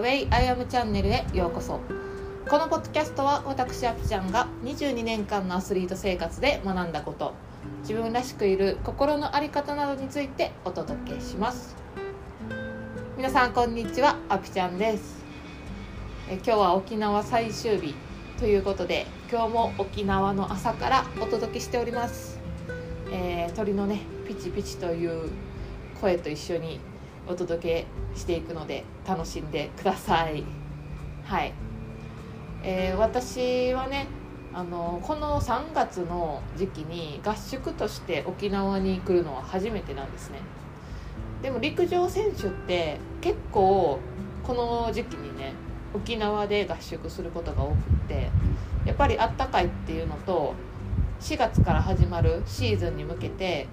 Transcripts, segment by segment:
Way I Am チャンネルへようこそ。このポッドキャストは私あぴちゃんが22年間のアスリート生活で学んだこと。自分らしくいる心の在り方などについてお届けします。皆さんこんにちは。あぴちゃんです。え今日は沖縄最終日ということで今日も沖縄の朝からお届けしております、えー、鳥のねピチピチという声と一緒にお届けしていくので楽しんでください。はい、えー、私はねあのこの3月の時期に合宿として沖縄に来るのは初めてなんですね。でも陸上選手って結構この時期にね沖縄で合宿することが多くってやっぱりあったかいっていうのと4月から始まるシーズンに向けて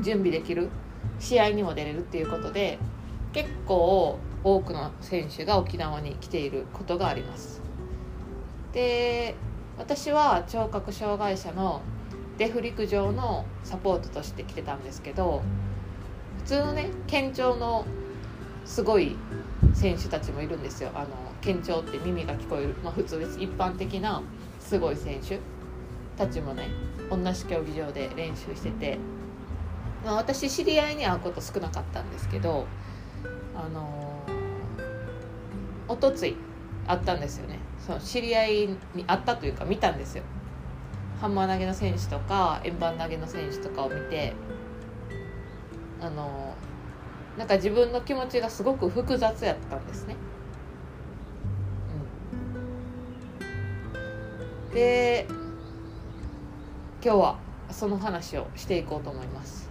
準備できる試合にも出れるっていうことで結構多くの選手が沖縄に来ていることがあります。で私は聴覚障害者のデフ陸上のサポートとして来てたんですけど普通のね県庁のすごい選手たちもいるんですよ。あの県庁って耳が聞こえる、まあ、普通です。一般的なすごい選手たちもね同じ競技場で練習しててまあ、私知り合いに会うこと少なかったんですけどあのー、おとつい会ったんですよね。その知り合いに会ったというか見たんですよ。ハンマー投げの選手とか円盤投げの選手とかを見てあのー、なんか自分の気持ちがすごく複雑やったんですね、うん、で今日はその話をしていこうと思います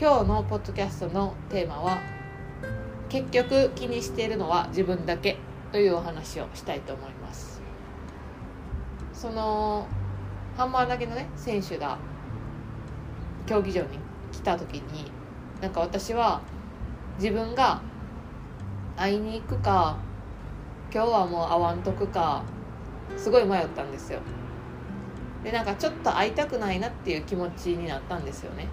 今日のポッドキャストのテーマは結局気にしているのは自分だけというお話をしたいと思います。そのハンマー投げのね選手が競技場に来た時になんか私は自分が会いに行くか今日はもう会わんとくかすごい迷ったんですよ。でなんかちょっと会いたくないなっていう気持ちになったんですよね。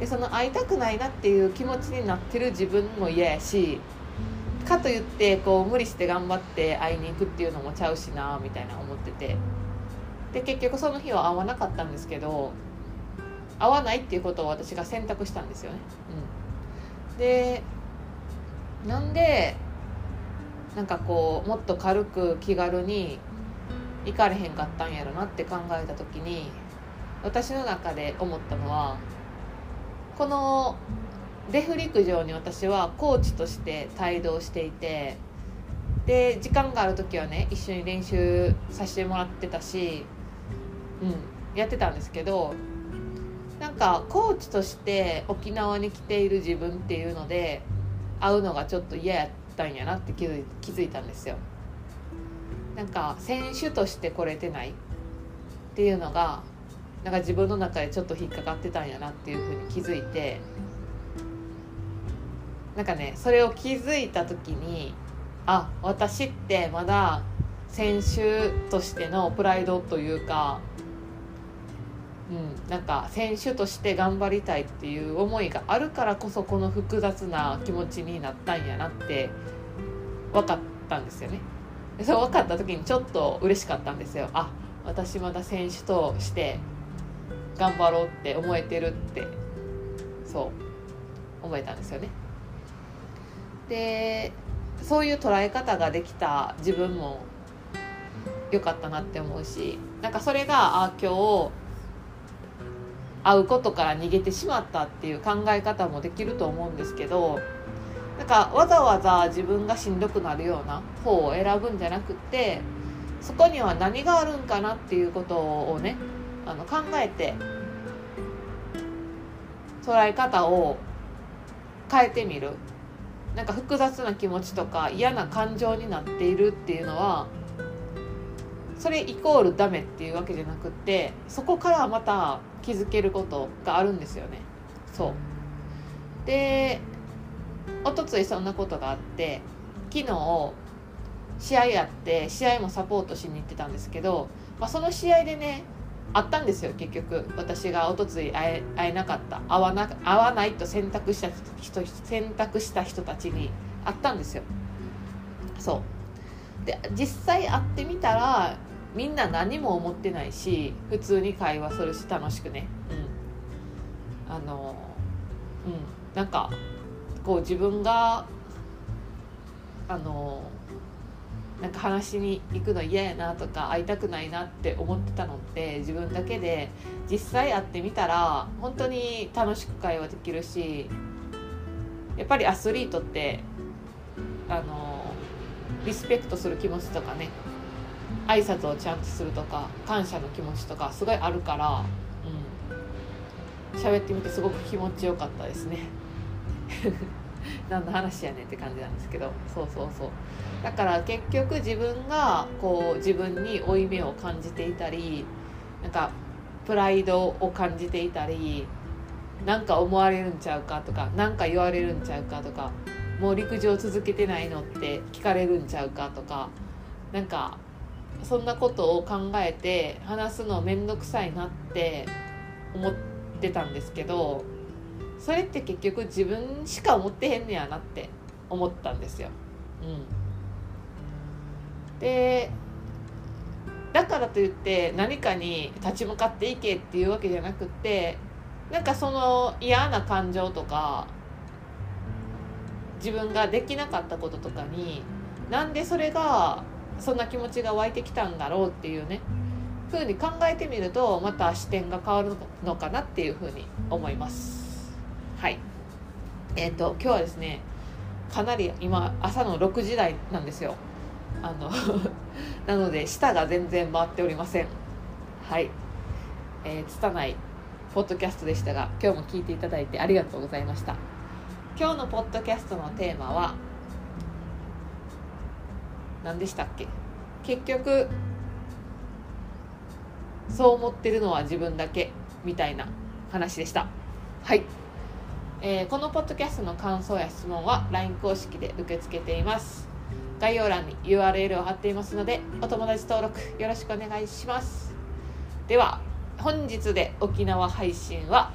でその会いたくないなっていう気持ちになってる自分も嫌やしかといってこう無理して頑張って会いに行くっていうのもちゃうしなみたいな思っててで結局その日は会わなかったんですけど会わないっていうことを私が選択したんですよね。うん、でなんでなんかこうもっと軽く気軽に行かれへんかったんやろなって考えた時に私の中で思ったのはこのデフ陸上に私はコーチとして帯同していてで時間がある時はね一緒に練習させてもらってたし、うん、やってたんですけどなんかコーチとして沖縄に来ている自分っていうので会うのがちょっと嫌やったんやなって気づ気づいたんですよ。なんか選手として来れてないっていうのがなんか自分の中でちょっと引っかかってたんやなっていうふうに気づいてなんかねそれを気づいた時にあ私ってまだ選手としてのプライドというか、うん、なんか選手として頑張りたいっていう思いがあるからこそこの複雑な気持ちになったんやなって分かったんですよね。そう分かった時にちょっと嬉しかったんですよ。あ私まだ選手として頑張ろうって思えてるってそう思えたんですよね。でそういう捉え方ができた自分も良かったなって思うしなんかそれがあ今日会うことから逃げてしまったっていう考え方もできると思うんですけどなんかわざわざ自分がしんどくなるような方を選ぶんじゃなくってそこには何があるんかなっていうことをねあの考えて捉え方を変えてみる。なんか複雑な気持ちとか嫌な感情になっているっていうのはそれイコールダメっていうわけじゃなくってそこからまた気づけることがあるんですよね。そう。でおとついそんなことがあって昨日試合やって試合もサポートしに行ってたんですけど、まあ、その試合でねあったんですよ結局。私がおとつい会えなかった。会わな会わないと選択した人選択した人たちに会ったんですよ。そう。で実際会ってみたらみんな何も思ってないし普通に会話するし楽しくね。うん。あのうん。なんかこう自分があのなんか話しに行くの嫌やなとか会いたくないなって思ってたのって自分だけで実際会ってみたら本当に楽しく会話できるしやっぱりアスリートってあのリスペクトする気持ちとかね挨拶をちゃんとするとか感謝の気持ちとかすごいあるからうん。喋ってみてすごく気持ちよかったですね。何の話やねんって感じなんですけど。そうそうそう。だから結局自分がこう自分に負い目を感じていたりなんかプライドを感じていたり何か思われるんちゃうかとか何か言われるんちゃうかとかもう陸上続けてないのって聞かれるんちゃうかとかなんかそんなことを考えて話すの面倒くさいなって思ってたんですけどそれって結局自分しか思ってへんねやなって思ったんですよ。うん、でだからといって何かに立ち向かっていけっていうわけじゃなくってなんかその嫌な感情とか自分ができなかったこととかになんでそれがそんな気持ちが湧いてきたんだろうっていうねふうに考えてみるとまた視点が変わるのかなっていうふうに思いますはい。えっ、ー、と今日はですねかなり今朝の6時台なんですよ。あの なので舌が全然回っておりません。はい。えー、拙いポッドキャストでしたが今日も聞いていただいてありがとうございました。今日のポッドキャストのテーマは何でしたっけ？結局そう思ってるのは自分だけみたいな話でした。はい、えー、このポッドキャストの感想や質問は LINE 公式で受け付けています。概要欄に URL を貼っていますのでお友達登録よろしくお願いします。では本日で沖縄配信は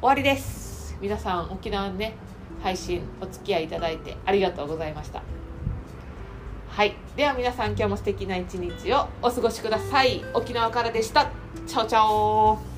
終わりです。皆さん沖縄ね配信お付き合いいただいてありがとうございました。はい。では皆さん今日も素敵な一日をお過ごしください。沖縄からでした。チャオチャオ。